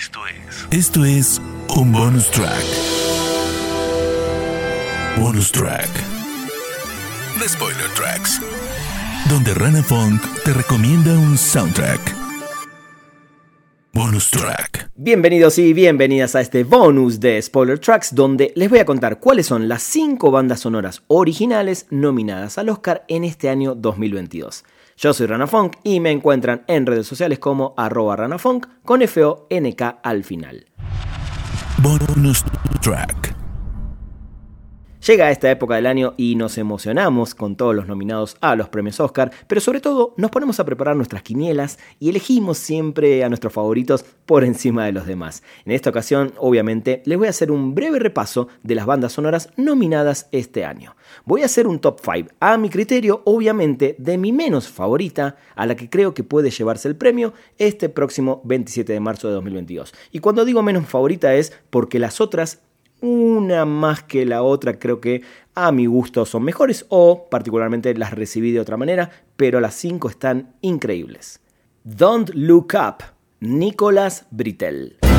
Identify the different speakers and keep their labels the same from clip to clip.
Speaker 1: Esto es. Esto es un bonus track. Bonus track. The Spoiler Tracks. Donde Rana Funk te recomienda un soundtrack. Bonus track.
Speaker 2: Bienvenidos y bienvenidas a este bonus de Spoiler Tracks donde les voy a contar cuáles son las 5 bandas sonoras originales nominadas al Oscar en este año 2022. Yo soy Rana Funk y me encuentran en redes sociales como arroba ranafunk con F-O-N-K al final.
Speaker 1: Bonus track.
Speaker 2: Llega esta época del año y nos emocionamos con todos los nominados a los premios Oscar, pero sobre todo nos ponemos a preparar nuestras quinielas y elegimos siempre a nuestros favoritos por encima de los demás. En esta ocasión, obviamente, les voy a hacer un breve repaso de las bandas sonoras nominadas este año. Voy a hacer un top 5 a mi criterio, obviamente, de mi menos favorita a la que creo que puede llevarse el premio este próximo 27 de marzo de 2022. Y cuando digo menos favorita es porque las otras una más que la otra creo que a mi gusto son mejores o particularmente las recibí de otra manera, pero las cinco están increíbles. Don't Look Up, Nicolas Britell.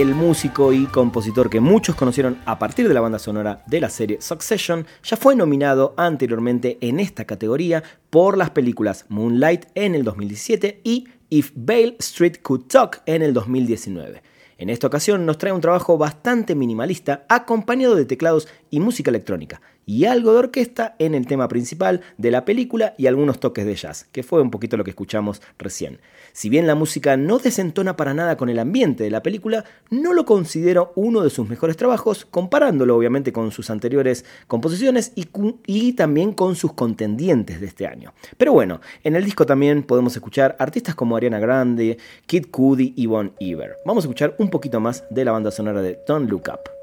Speaker 2: El músico y compositor que muchos conocieron a partir de la banda sonora de la serie Succession, ya fue nominado anteriormente en esta categoría por las películas Moonlight en el 2017 y If Bale Street Could Talk en el 2019. En esta ocasión nos trae un trabajo bastante minimalista acompañado de teclados y música electrónica, y algo de orquesta en el tema principal de la película y algunos toques de jazz, que fue un poquito lo que escuchamos recién. Si bien la música no desentona para nada con el ambiente de la película, no lo considero uno de sus mejores trabajos, comparándolo obviamente con sus anteriores composiciones y, también con sus contendientes de este año. Pero bueno, en el disco también podemos escuchar artistas como Ariana Grande, Kid Cudi y Bon Iver. Vamos a escuchar un poquito más de la banda sonora de Don't Look Up.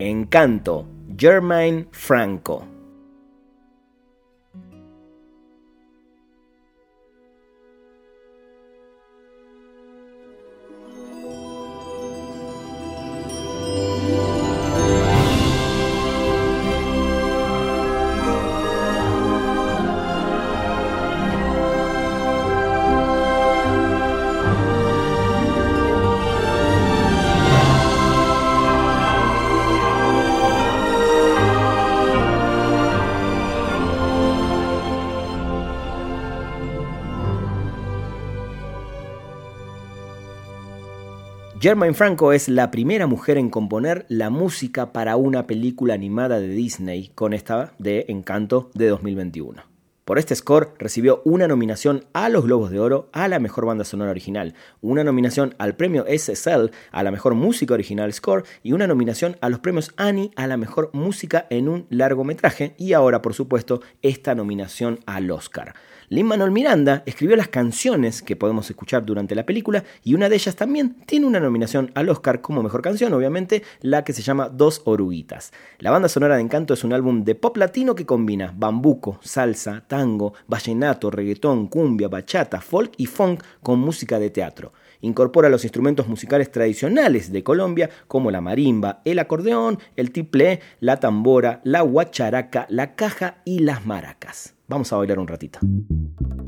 Speaker 2: Encanto, Germain Franco. Germaine Franco es la primera mujer en componer la música para una película animada de Disney, con esta de Encanto de 2021. Por este score recibió una nominación a los Globos de Oro a la mejor banda sonora original, una nominación al premio SSL a la mejor música original score y una nominación a los premios Annie a la mejor música en un largometraje y ahora por supuesto esta nominación al Oscar. Lin Manuel Miranda escribió las canciones que podemos escuchar durante la película y una de ellas también tiene una nominación al Oscar como mejor canción, obviamente, la que se llama Dos Oruguitas. La banda sonora de Encanto es un álbum de pop latino que combina bambuco, salsa, tango, vallenato, reggaetón, cumbia, bachata, folk y funk con música de teatro. Incorpora los instrumentos musicales tradicionales de Colombia como la marimba, el acordeón, el tiplé, la tambora, la guacharaca, la caja y las maracas. Vamos a bailar un ratito. Thank you.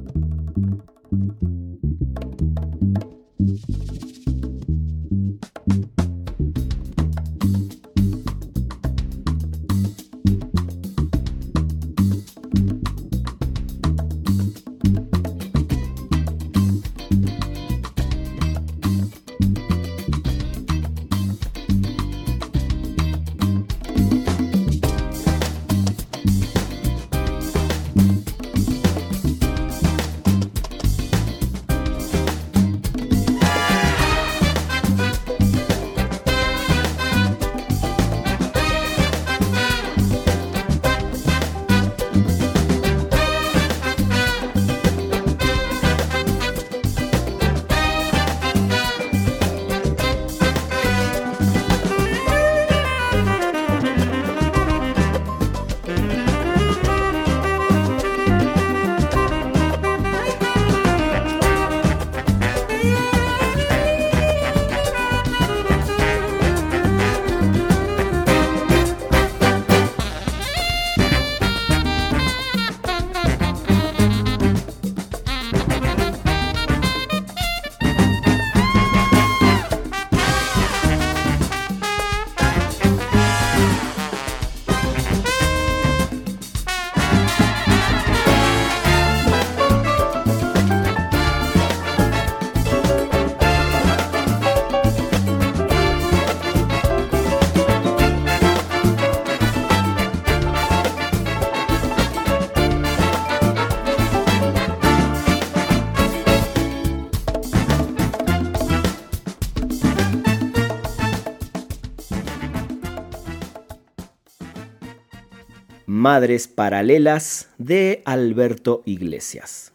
Speaker 2: Madres Paralelas de Alberto Iglesias.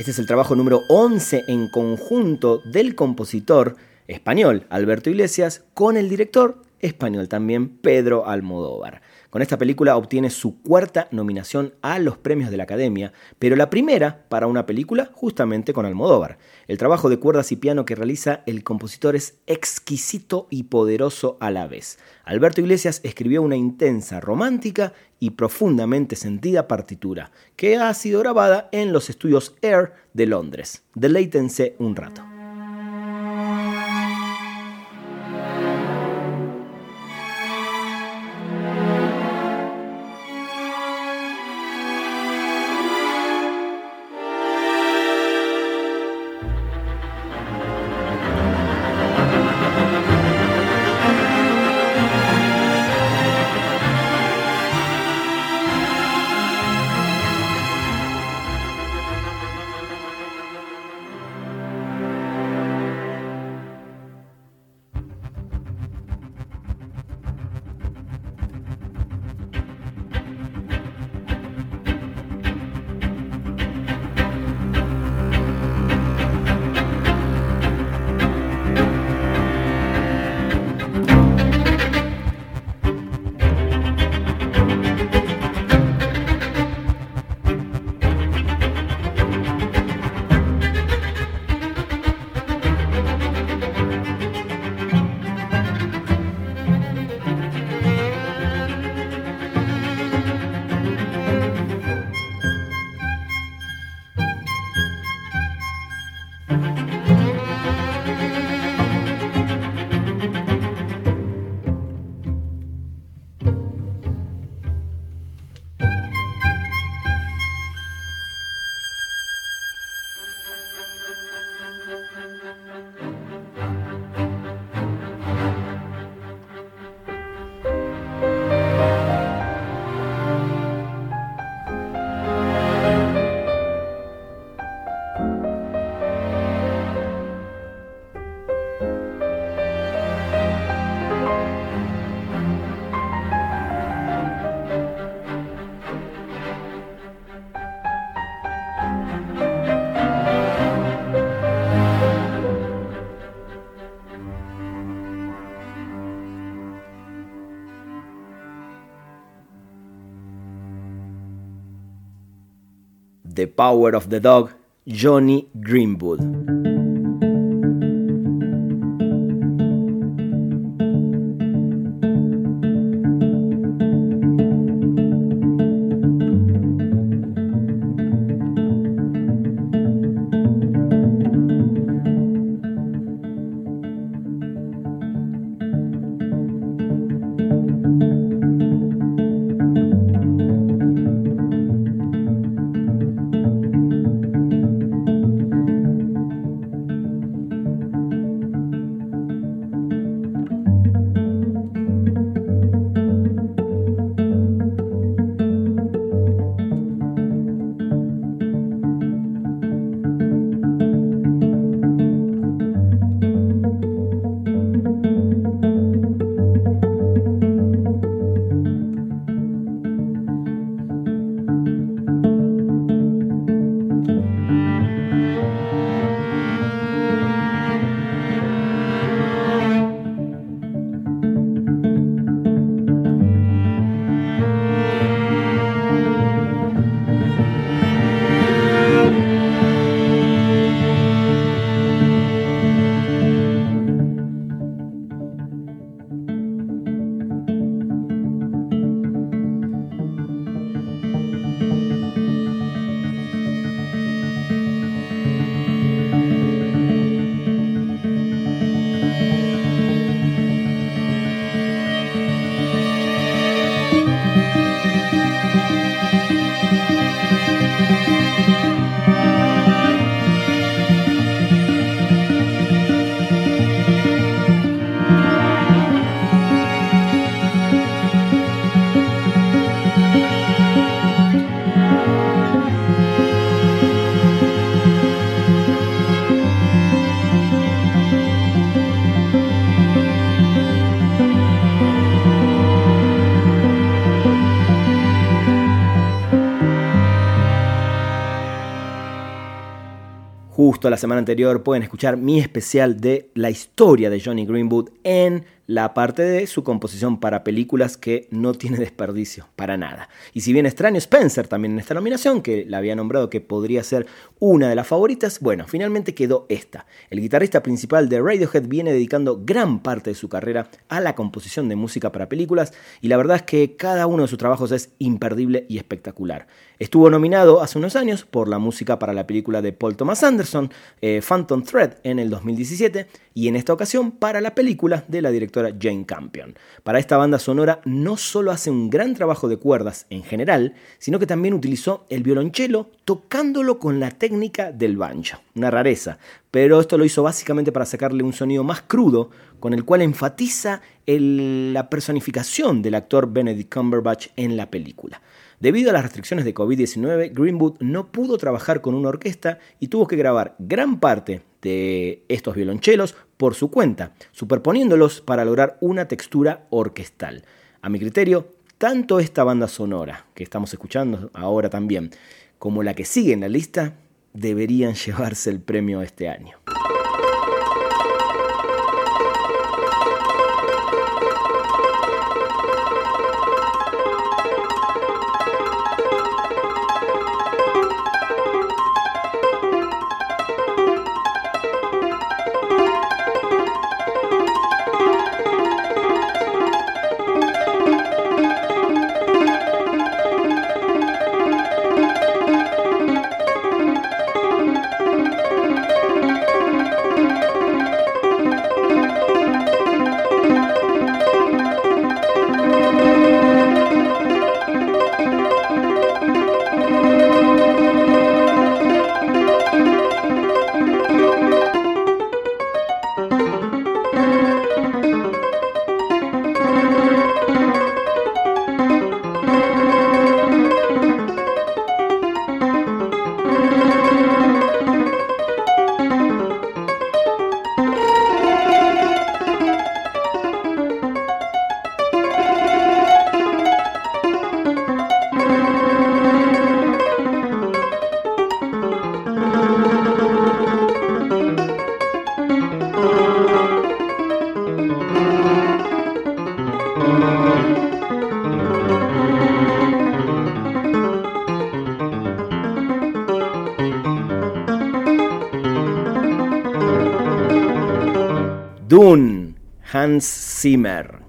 Speaker 2: Este es el trabajo número 11 en conjunto del compositor español Alberto Iglesias con el director español también, Pedro Almodóvar. Con esta película obtiene su cuarta nominación a los premios de la Academia, pero la primera para una película justamente con Almodóvar. El trabajo de cuerdas y piano que realiza el compositor es exquisito y poderoso a la vez. Alberto Iglesias escribió una intensa, romántica y profundamente sentida partitura, que ha sido grabada en los estudios Air de Londres. Deleítense un rato. The Power of the Dog, Johnny Greenwood. Justo la semana anterior pueden escuchar mi especial de la historia de Johnny Greenwood en la parte de su composición para películas que no tiene desperdicio, para nada. Y si bien extraño Spencer también en esta nominación, que la había nombrado que podría ser una de las favoritas, bueno, finalmente quedó esta. El guitarrista principal de Radiohead viene dedicando gran parte de su carrera a la composición de música para películas y la verdad es que cada uno de sus trabajos es imperdible y espectacular. Estuvo nominado hace unos años por la música para la película de Paul Thomas Anderson, eh, Phantom Thread, en el 2017, y en esta ocasión para la película de la directora Jane Campion. Para esta banda sonora no solo hace un gran trabajo de cuerdas en general, sino que también utilizó el violonchelo tocándolo con la técnica del banjo, una rareza, pero esto lo hizo básicamente para sacarle un sonido más crudo, con el cual enfatiza la personificación del actor Benedict Cumberbatch en la película. Debido a las restricciones de COVID-19, Greenwood no pudo trabajar con una orquesta y tuvo que grabar gran parte de estos violonchelos por su cuenta, superponiéndolos para lograr una textura orquestal. A mi criterio, tanto esta banda sonora que estamos escuchando ahora también, como la que sigue en la lista, deberían llevarse el premio este año. Dune, Hans Zimmer.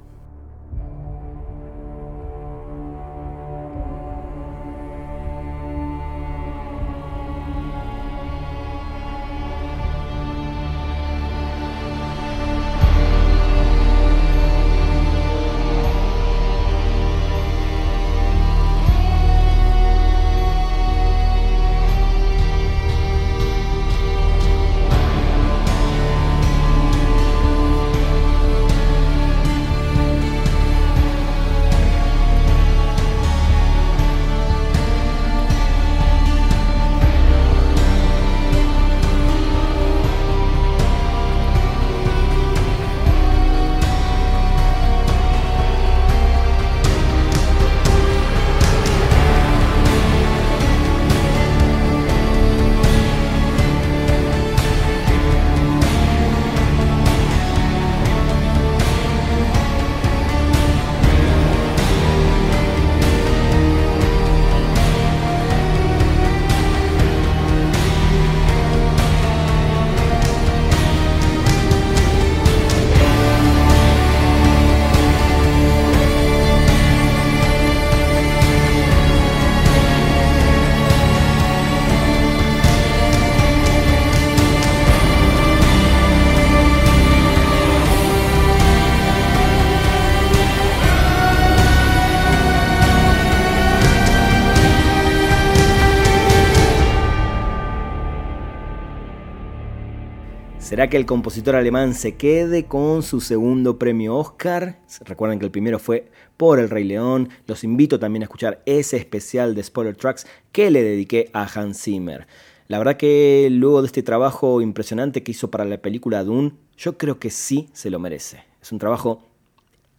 Speaker 2: ¿Será que el compositor alemán se quede con su segundo premio Oscar? Recuerden que el primero fue por El Rey León. Los invito también a escuchar ese especial de Spoiler Tracks que le dediqué a Hans Zimmer. La verdad que luego de este trabajo impresionante que hizo para la película Dune, yo creo que sí se lo merece. Es un trabajo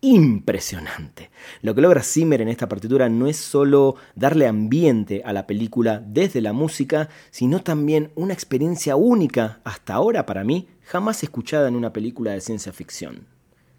Speaker 2: impresionante. Lo que logra Zimmer en esta partitura no es solo darle ambiente a la película desde la música, sino también una experiencia única hasta ahora para mí, jamás escuchada en una película de ciencia ficción.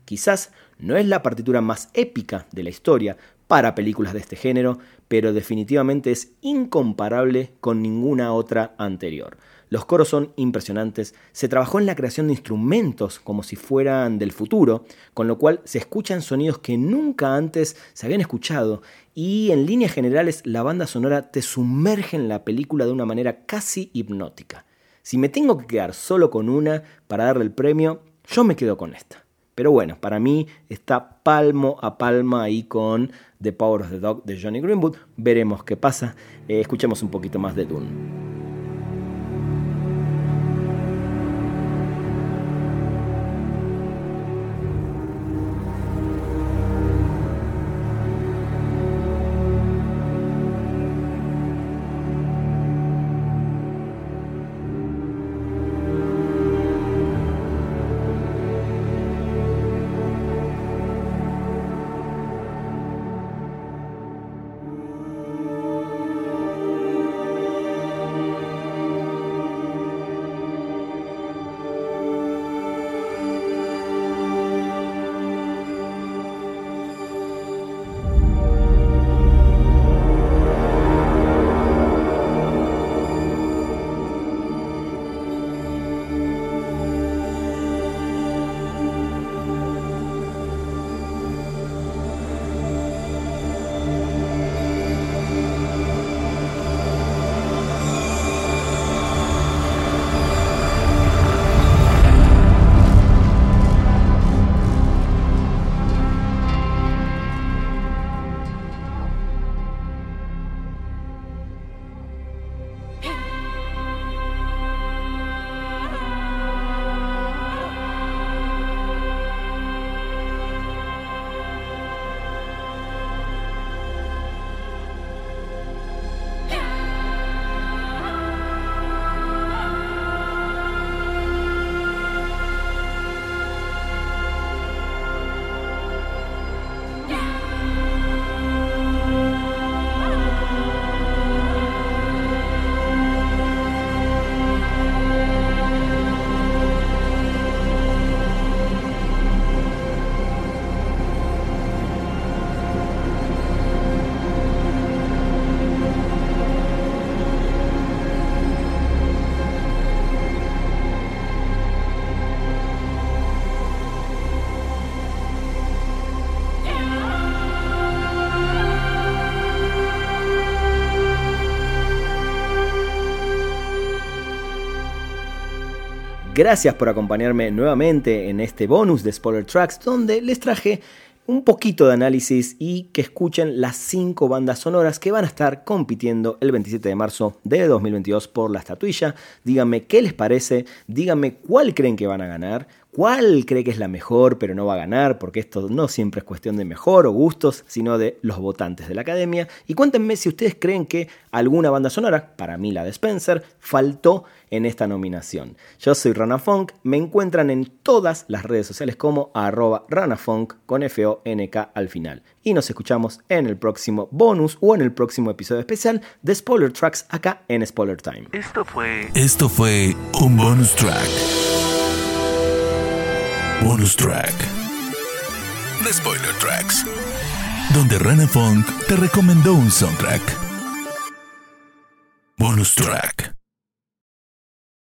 Speaker 2: Quizás no es la partitura más épica de la historia para películas de este género, pero definitivamente es incomparable con ninguna otra anterior. Los coros son impresionantes, se trabajó en la creación de instrumentos como si fueran del futuro, con lo cual se escuchan sonidos que nunca antes se habían escuchado y en líneas generales la banda sonora te sumerge en la película de una manera casi hipnótica. Si me tengo que quedar solo con una para darle el premio, yo me quedo con esta. Pero bueno, para mí está palmo a palma ahí con The Power of the Dog de Johnny Greenwood. Veremos qué pasa. Eh, escuchemos un poquito más de Dune. Gracias por acompañarme nuevamente en este bonus de Spoiler Tracks donde les traje un poquito de análisis y que escuchen las 5 bandas sonoras que van a estar compitiendo el 27 de marzo de 2022 por la estatuilla. Díganme qué les parece, díganme cuál creen que van a ganar, cuál cree que es la mejor pero no va a ganar, porque esto no siempre es cuestión de mejor o gustos, sino de los votantes de la academia. Y cuéntenme si ustedes creen que alguna banda sonora, para mí la de Spencer, faltó en esta nominación. Yo soy Rana Funk, me encuentran en todas las redes sociales como arroba ranafunk con F-O-N-K al final. Y nos escuchamos en el próximo bonus o en el próximo episodio especial de Spoiler Tracks acá en Spoiler Time.
Speaker 1: Esto fue... Esto fue un bonus track. Bonus track. The Spoiler Tracks. Donde Rana Funk te recomendó un soundtrack. Bonus track.